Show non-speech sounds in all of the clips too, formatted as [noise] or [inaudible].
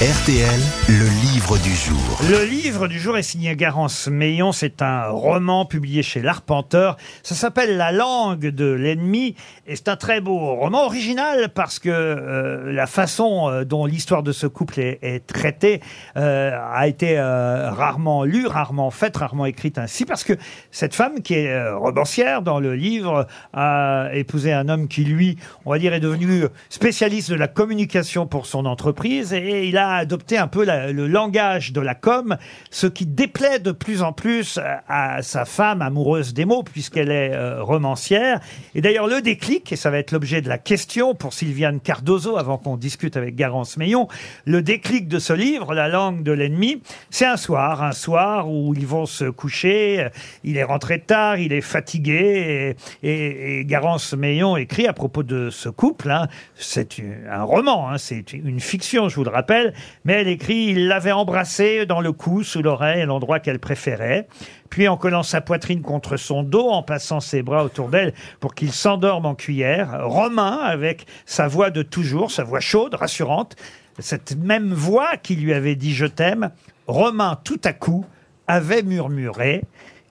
RTL, le livre du jour. Le livre du jour est signé Garance Meillon. C'est un roman publié chez l'Arpenteur. Ça s'appelle La langue de l'ennemi. Et c'est un très beau roman original parce que euh, la façon euh, dont l'histoire de ce couple est, traitée euh, a été rarement lue, rarement faite, rarement écrite ainsi. Parce que cette femme qui est romancière dans le livre a épousé un homme qui, lui, on va dire, est devenu spécialiste de la communication pour son entreprise et il a adopté un peu le langage de la com, ce qui déplaît de plus en plus à, à sa femme amoureuse des mots puisqu'elle est euh, romancière. Et d'ailleurs, le déclic, et ça va être l'objet de la question pour Sylviane Cardozo avant qu'on discute avec Garance Meillon, le déclic de ce livre, La langue de l'ennemi, c'est un soir, un soir où ils vont se coucher, il est rentré tard, il est fatigué, et, et- Garance Meillon écrit à propos de ce couple, hein, c'est un roman, hein, c'est une fiction, je vous le rappelle, mais elle écrit, il l'avait embrassée dans le cou, sous l'oreille, à l'endroit qu'elle préférait. Puis en collant sa poitrine contre son dos, en passant ses bras autour d'elle pour qu'il s'endorme en cuillère, Romain, avec sa voix de toujours, sa voix chaude, rassurante, cette même voix qui lui avait dit je t'aime, Romain tout à coup avait murmuré.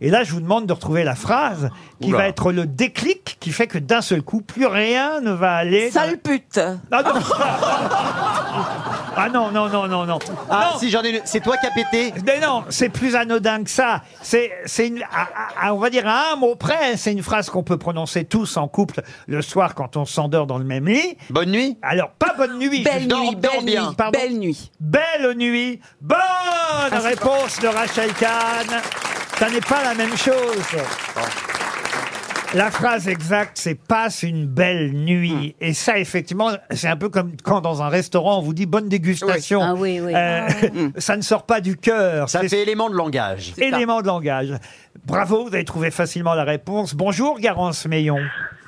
Et là, je vous demande de retrouver la phrase qui va être le déclic qui fait que d'un seul coup, plus rien ne va aller. dans- Sale pute. Ah non Ah non, non, non, non, non. Ah, Non. si j'en ai. C'est toi qui as pété Mais non, c'est plus anodin que ça. C'est, c'est une, à- on va dire à un mot près, c'est une phrase qu'on peut prononcer tous en couple le soir quand on s'endort dans le même lit. Bonne nuit Alors, pas bonne nuit. Belle dors- nuit, dors belle bien. nuit, Pardon belle nuit. Belle nuit. Bonne réponse de Rachel Kahn. Ça n'est pas la même chose. La phrase exacte, c'est passe une belle nuit. Et ça, effectivement, c'est un peu comme quand dans un restaurant on vous dit bonne dégustation. Ah oui, oui. Euh, [laughs] ça ne sort pas du cœur. Ça C'est fait élément de langage. élément de langage. Bravo, vous avez trouvé facilement la réponse. Bonjour, Garance Meillon.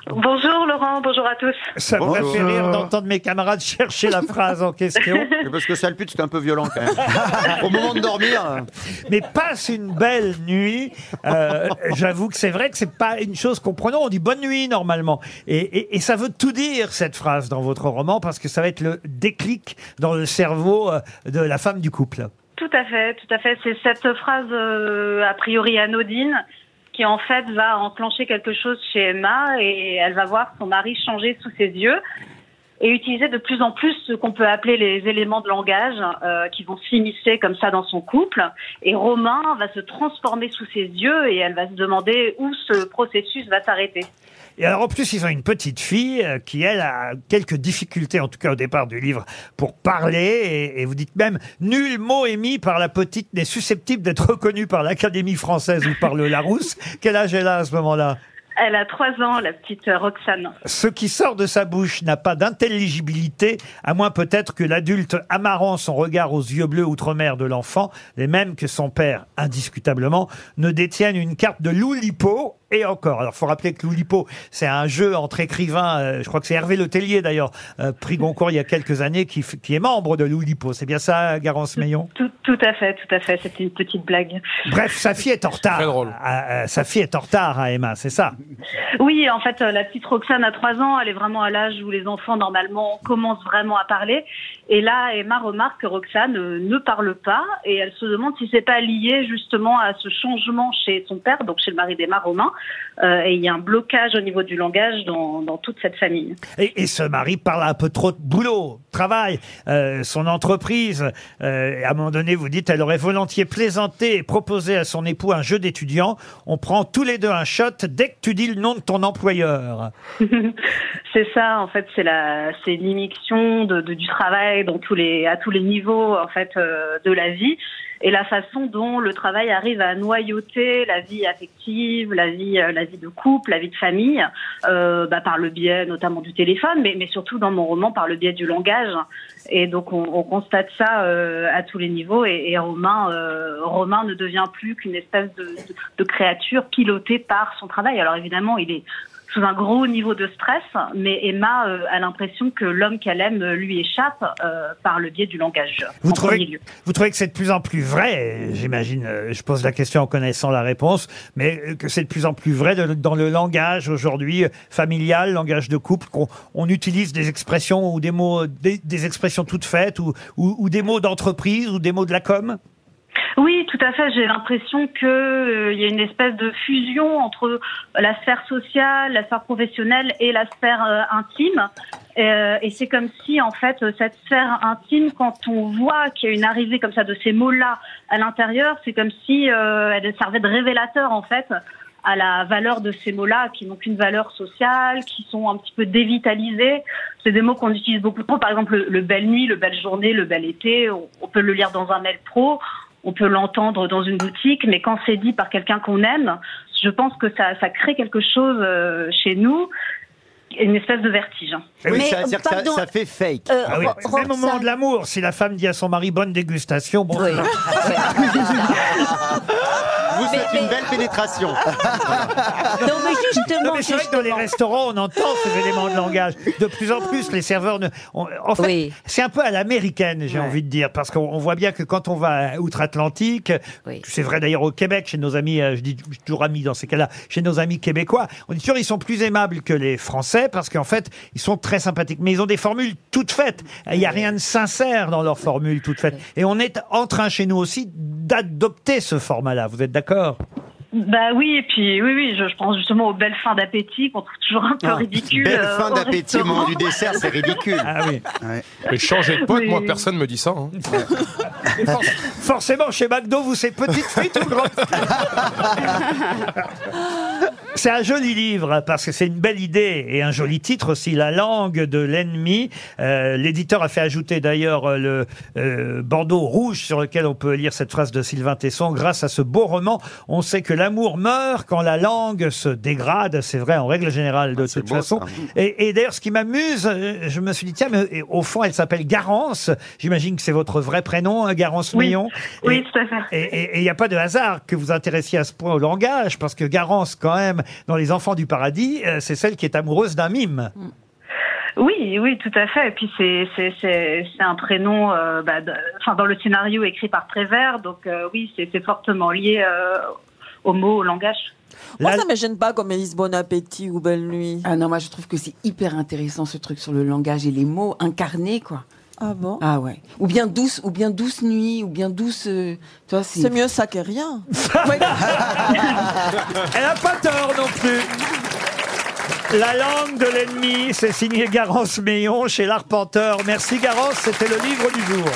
Bonjour Laurent, bonjour à tous. Ça me Bonjour. fait rire d'entendre mes camarades chercher la phrase en question. [laughs] Parce que sale pute, c'est un peu violent quand même. Au moment de dormir. Mais passe une belle nuit. Euh, J'avoue que c'est vrai que c'est pas une chose qu'on prononce. On dit bonne nuit normalement. Et, et- et ça veut tout dire cette phrase dans votre roman parce que ça va être le déclic dans le cerveau euh, de la femme du couple. Tout à fait, tout à fait. C'est cette phrase euh, a priori anodine qui en fait va enclencher quelque chose chez Emma et elle va voir son mari changer sous ses yeux et utiliser de plus en plus ce qu'on peut appeler les éléments de langage euh, qui vont s'immiscer comme ça dans son couple. Et Romain va se transformer sous ses yeux et elle va se demander où ce processus va s'arrêter. Et alors en plus, ils ont une petite fille euh, qui, elle, a quelques difficultés, en tout cas au départ du livre, pour parler. Et, et vous dites même, nul mot émis par la petite n'est susceptible d'être reconnu par l'Académie française ou par le Larousse. Quel âge elle a à ce moment-là? Elle a trois ans, la petite euh, Roxane. Ce qui sort de sa bouche n'a pas d'intelligibilité, à moins peut-être que l'adulte amarrant son regard aux yeux bleus outre-mer de l'enfant, les mêmes que son père, indiscutablement, ne détienne une carte de Loulipo. Et encore, alors faut rappeler que Loulipo, c'est un jeu entre écrivains, euh, je crois que c'est Hervé Letellier d'ailleurs, euh, prix Goncourt il y a quelques années, qui, f- qui est membre de Loulipo. C'est bien ça, Garance Meillon? Tout, tout à fait, tout à fait. C'était une petite blague. Bref, sa fille est en retard. Ah, euh, sa fille est en retard à Emma, c'est ça? Oui, en fait, euh, la petite Roxane a trois ans. Elle est vraiment à l'âge où les enfants, normalement, commencent vraiment à parler. Et là, Emma remarque que Roxane euh, ne parle pas et elle se demande si c'est pas lié justement à ce changement chez son père, donc chez le mari d'Emma, Romain. Euh, et il y a un blocage au niveau du langage dans, dans toute cette famille. Et, et ce mari parle un peu trop de boulot, travail, euh, son entreprise. Euh, à un moment donné, vous dites, elle aurait volontiers plaisanté et proposé à son époux un jeu d'étudiant. On prend tous les deux un shot dès que tu dis le nom de ton employeur. [laughs] c'est ça, en fait, c'est la, c'est de, de- du travail dans tous les, à tous les niveaux, en fait, de la vie. Et la façon dont le travail arrive à noyauter la vie affective, la vie, euh, la vie de couple, la vie de famille, euh, bah, par le biais notamment du téléphone, mais, surtout dans mon roman par le biais du langage. Et donc on, on constate ça euh, à tous les niveaux. Et, Romain, Romain ne devient plus qu'une espèce de créature pilotée par son travail. Alors évidemment, il est sous un gros niveau de stress, mais Emma euh, a l'impression que l'homme qu'elle aime euh, lui échappe euh, par le biais du langage. Vous trouvez, vous trouvez que c'est de plus en plus vrai, j'imagine, euh, je pose la question en connaissant la réponse, mais que c'est de plus en plus vrai de- dans le langage aujourd'hui familial, langage de couple, qu'on on utilise des expressions ou des mots, des, des expressions toutes faites ou, ou, ou des mots d'entreprise ou des mots de la com? Oui, tout à fait. J'ai l'impression que euh, y a une espèce de fusion entre la sphère sociale, la sphère professionnelle et la sphère euh, intime. Euh, et c'est comme si, en fait, cette sphère intime, quand on voit qu'il y a une arrivée comme ça de ces mots-là à l'intérieur, c'est comme si euh, elle servait de révélateur, en fait, à la valeur de ces mots-là, qui n'ont qu'une valeur sociale, qui sont un petit peu dévitalisés. C'est des mots qu'on utilise beaucoup trop. Par exemple, le, le belle nuit, le belle journée, le bel été. On peut le lire dans un mail pro, on peut l'entendre dans une boutique, mais quand c'est dit par quelqu'un qu'on aime, je pense que ça, ça crée quelque chose euh, chez nous, une espèce de vertige. Oui, Mais, ça, pardon, ça fait fake. Euh, Ah oui, même au moment de l'amour, si la femme dit à son mari bonne dégustation, bon, Oui. [laughs] [laughs] Vous mais- faites mais- une belle pénétration. [laughs] Non, mais Non, justement, mais c'est vrai que dans les justement. restaurants, on entend ces éléments de langage. De plus en plus, les serveurs ne. on- en fait, Oui. c'est un peu à l'américaine, j'ai Ouais. envie de dire, parce qu'on on voit bien que quand on va outre-Atlantique, Oui. c'est vrai d'ailleurs au Québec, chez nos amis, euh, je dis toujours amis dans ces cas-là, chez nos amis québécois, on est sûr ils sont plus aimables que les Français parce qu'en fait, ils sont très sympathiques, mais ils ont des formules toutes faites. Il n'y a rien de sincère dans leurs formules toutes faites. Et on est en train chez nous aussi d'adopter ce format-là. Vous êtes d'accord Bah oui, et puis oui, oui, je, je pense justement aux belles fins d'appétit qu'on trouve toujours un peu Ah, ridicules. Belle euh, fin d'appétit au moment du dessert, c'est ridicule. Ah oui. Mais changer de pote, Oui. moi, personne me dit ça. hein. For- forcément, chez McDo, vous c'est petite frite ou grande [laughs] C'est un joli livre parce que c'est une belle idée et un joli titre aussi, La langue de l'ennemi. Euh, L'éditeur a fait ajouter d'ailleurs euh, le euh, bandeau rouge sur lequel on peut lire cette phrase de Sylvain Tesson. Grâce à ce beau roman, on sait que l'amour meurt quand la langue se dégrade. C'est vrai en règle générale de c'est toute beau, façon. ça. Et, et d'ailleurs, ce qui m'amuse, euh, je me suis dit tiens, mais au fond, elle s'appelle Garance. J'imagine que c'est votre vrai prénom, hein, Garance Oui. Oui, Et- tout à fait. et il n'y a pas de hasard que vous intéressiez à ce point au langage, parce que Garance, quand même, dans Les Enfants du Paradis, euh, c'est celle qui est amoureuse d'un mime. Oui, oui, tout à fait. Et puis c'est c'est c'est c'est un prénom, euh, bah, de- enfin dans le scénario écrit par Prévert, donc euh, oui, c'est fortement lié euh, au mot, au langage. Moi, La- ça me gêne pas comme Élise Bon Appétit ou Belle Nuit. Ah non, moi je trouve que c'est hyper intéressant ce truc sur le langage et les mots incarnés, quoi. Ah bon? Ah ouais. Ou bien douce, ou bien douce nuit, ou bien douce. euh, C'est mieux ça que rien. [laughs] Elle n'a pas tort. La langue de l'ennemi, c'est signé Garance Meillon chez l'Arpenteur. Merci Garance, c'était le livre du jour.